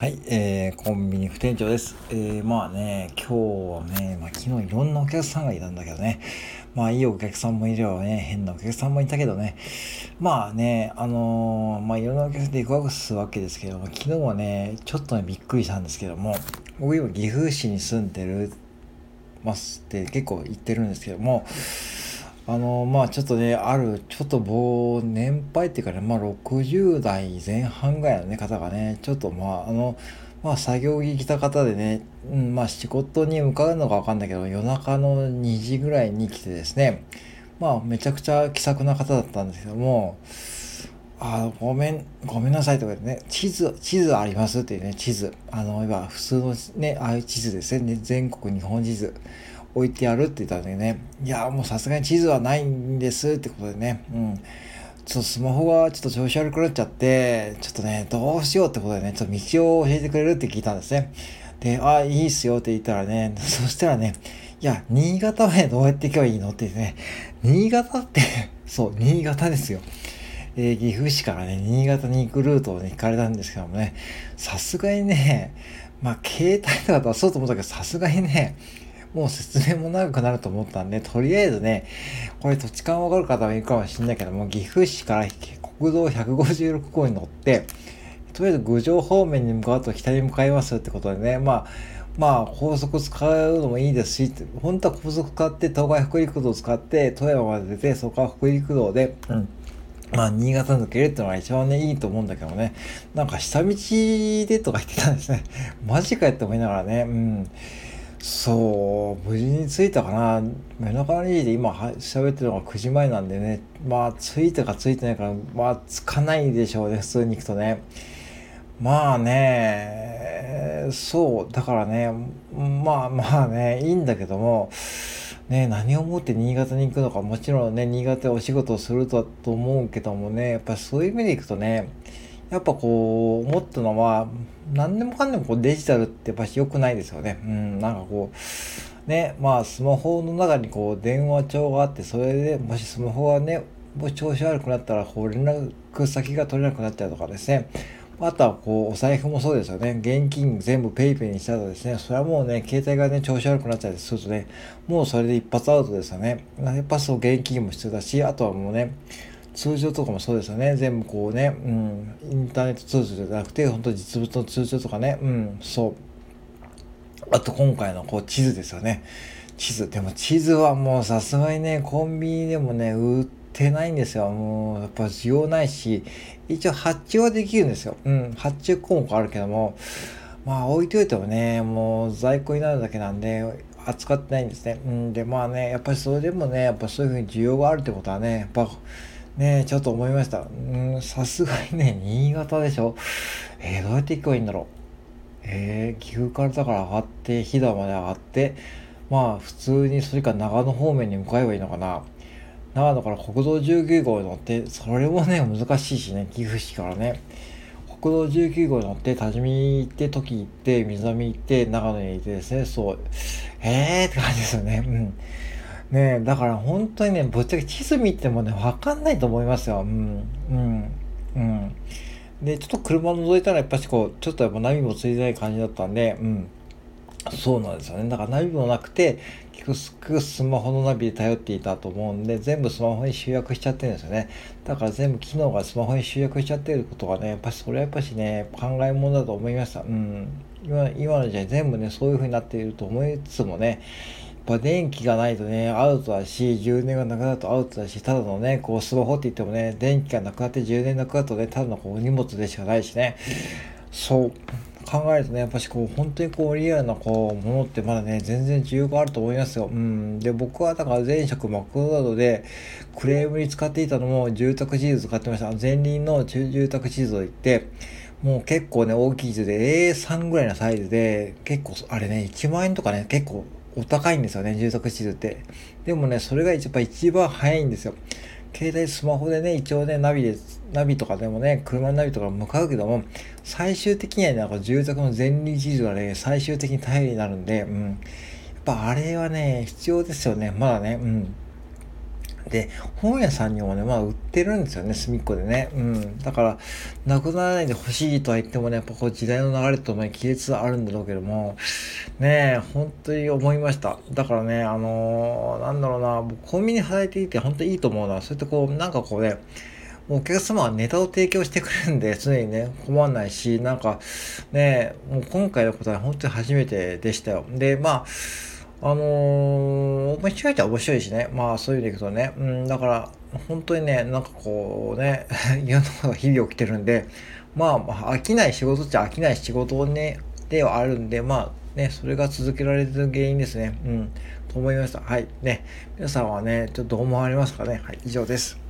はい、えー、コンビニ副店長です。えー、まあね、今日はね、まあ昨日いろんなお客さんがいたんだけどね、まあいいお客さんもいればね、変なお客さんもいたけどね、まあね、あのー、まあいろんなお客さんで行くすわけですけども、昨日はね、ちょっとね、びっくりしたんですけども、僕今岐阜市に住んでるますって結構言ってるんですけども、あのまあちょっとねあるちょっともう年配っていうかねまあ60代前半ぐらいの、ね、方がねちょっとまああのまあ作業着着た方でね、うん、まあ仕事に向かうのかわかんないけど夜中の2時ぐらいに来てですねまあめちゃくちゃ気さくな方だったんですけどもあごめん、ごめんなさいとかね、地図、地図ありますっていうね、地図。あの、今、普通のね、ああいう地図ですね、全国日本地図。置いてやるって言ったんだけどね、いや、もうさすがに地図はないんですってことでね、うん。ちょっとスマホがちょっと調子悪くなっちゃって、ちょっとね、どうしようってことでね、ちょっと道を教えてくれるって聞いたんですね。で、あ、いいっすよって言ったらね、そしたらね、いや、新潟までどうやって行けばいいのって言ってね、新潟って そう、新潟ですよ。えー、岐阜市からね、新潟に行くルートをね、行かれたんですけどもね、さすがにね、まあ、携帯とか出そうと思ったけど、さすがにね、もう説明も長くなると思ったんで、とりあえずね、これ土地勘わかる方もいるかもしれないけども、岐阜市から国道156号に乗って、とりあえず郡上方面に向かうと北に向かいますってことでね、まあ、まあ、高速使うのもいいですし、本当は高速使って、東海北陸道を使って、富山まで出て、そこから北陸道で、うん。まあ、新潟抜けるってのが一番ね、いいと思うんだけどね。なんか、下道でとか言ってたんですね。マジかよって思いながらね。うん。そう、無事に着いたかな。目の前で今喋ってるのが9時前なんでね。まあ、着いたか着いてないか、まあ、着かないでしょうね、普通に行くとね。まあね、そう、だからね、まあまあね、いいんだけども、ね、何をもって新潟に行くのか、もちろんね、新潟でお仕事をするとはと思うけどもね、やっぱそういう意味でいくとね、やっぱこう、思ったのは、何でもかんでもこうデジタルってやっぱし良くないですよね。うん、なんかこう、ね、まあスマホの中にこう電話帳があって、それでもしスマホがね、もし調子悪くなったらこう連絡先が取れなくなっちゃうとかですね。あとはこうお財布もそうですよね。現金全部 PayPay にしたらですね、それはもうね、携帯がね、調子悪くなっちゃうとするとね、もうそれで一発アウトですよね。やっぱそう現金も必要だし、あとはもうね、通常とかもそうですよね。全部こうね、うん、インターネット通常じゃなくて、本当実物の通常とかね、うん、そう。あと今回のこう地図ですよね。地図。でも地図はもうさすがにね、コンビニでもね、売ってないんですよ。もうやっぱ需要ないし、一応発注はできるんですよ。うん、発注項目あるけども、まあ置いといてもね、もう在庫になるだけなんで、扱ってないんですね。うん、で、まあね、やっぱりそれでもね、やっぱそういうふうに需要があるってことはね、やっぱ、ねちょっと思いました。うん、さすがにね、新潟でしょ。えー、どうやって行けばいいんだろう。えー、岐阜からだから上がって、飛騨まで上がって、まあ普通にそれか長野方面に向かえばいいのかな。長野から国道19号に乗って、それもね、難しいしね、岐阜市からね。国道19号に乗って、多治見行って、時行って、水上行って、長野に行ってですね、そう、えーって感じですよね。うん。ねだから本当にね、ぶっちゃけ地図見てもね、わかんないと思いますよ。うん、うん、うん。で、ちょっと車覗いたらやっぱしこう、ちょっとやっぱナビもついてない感じだったんで、うん。そうなんですよね。だからナビもなくて、結局スマホのナビで頼っていたと思うんで、全部スマホに集約しちゃってるんですよね。だから全部機能がスマホに集約しちゃってることがね、やっぱしそれはやっぱしね、考えものだと思いました。うん。今今の時代全部ね、そういう風になっていると思いつつもね、ぱ電気がないとね、アウトだし、充電がなくなるとアウトだし、ただのね、こうスマホって言ってもね、電気がなくなって充電なくなるとね、ただのこう荷物でしかないしね。そう考えるとね、やっぱしこう、本当にこう、リアルなこう、ものってまだね、全然需要があると思いますよ。うん。で、僕はだから前職マクドナルドで、クレームに使っていたのも住宅地図使ってました。前輪の住宅地図を言って、もう結構ね、大きい図で A3 ぐらいのサイズで、結構、あれね、1万円とかね、結構お高いんですよね、住宅地図って。でもね、それが一番一番早いんですよ。携帯スマホでね、一応ね、ナビで、ナビとかでもね、車のナビとか向かうけども、最終的にはね、なんか住宅の前輪地図がね、最終的に頼りになるんで、うん。やっぱあれはね、必要ですよね、まだね、うん。で、本屋さんにもね、まあ売ってるんですよね、隅っこでね。うん。だから、なくならないで欲しいとは言ってもね、やっぱこう時代の流れとね、亀裂あるんだろうけども、ねえ、本当に思いました。だからね、あのー、なんだろうな、コンビニ働いていて本当にいいと思うのは、そうやってこう、なんかこうね、お客様はネタを提供してくれるんで、常にね、困んないし、なんか、ね、もう今回のことは本当に初めてでしたよ。で、まあ、あのー、面白いっちゃ面白いしね。まあそういう意味でいくとね。うん、だから、本当にね、なんかこうね、いろんなことが日々起きてるんで、まあ、飽きない仕事っちゃ飽きない仕事ね、ではあるんで、まあね、それが続けられてる原因ですね。うん、と思いました。はい。ね、皆さんはね、ちょっとどう思われますかね？はい、以上です。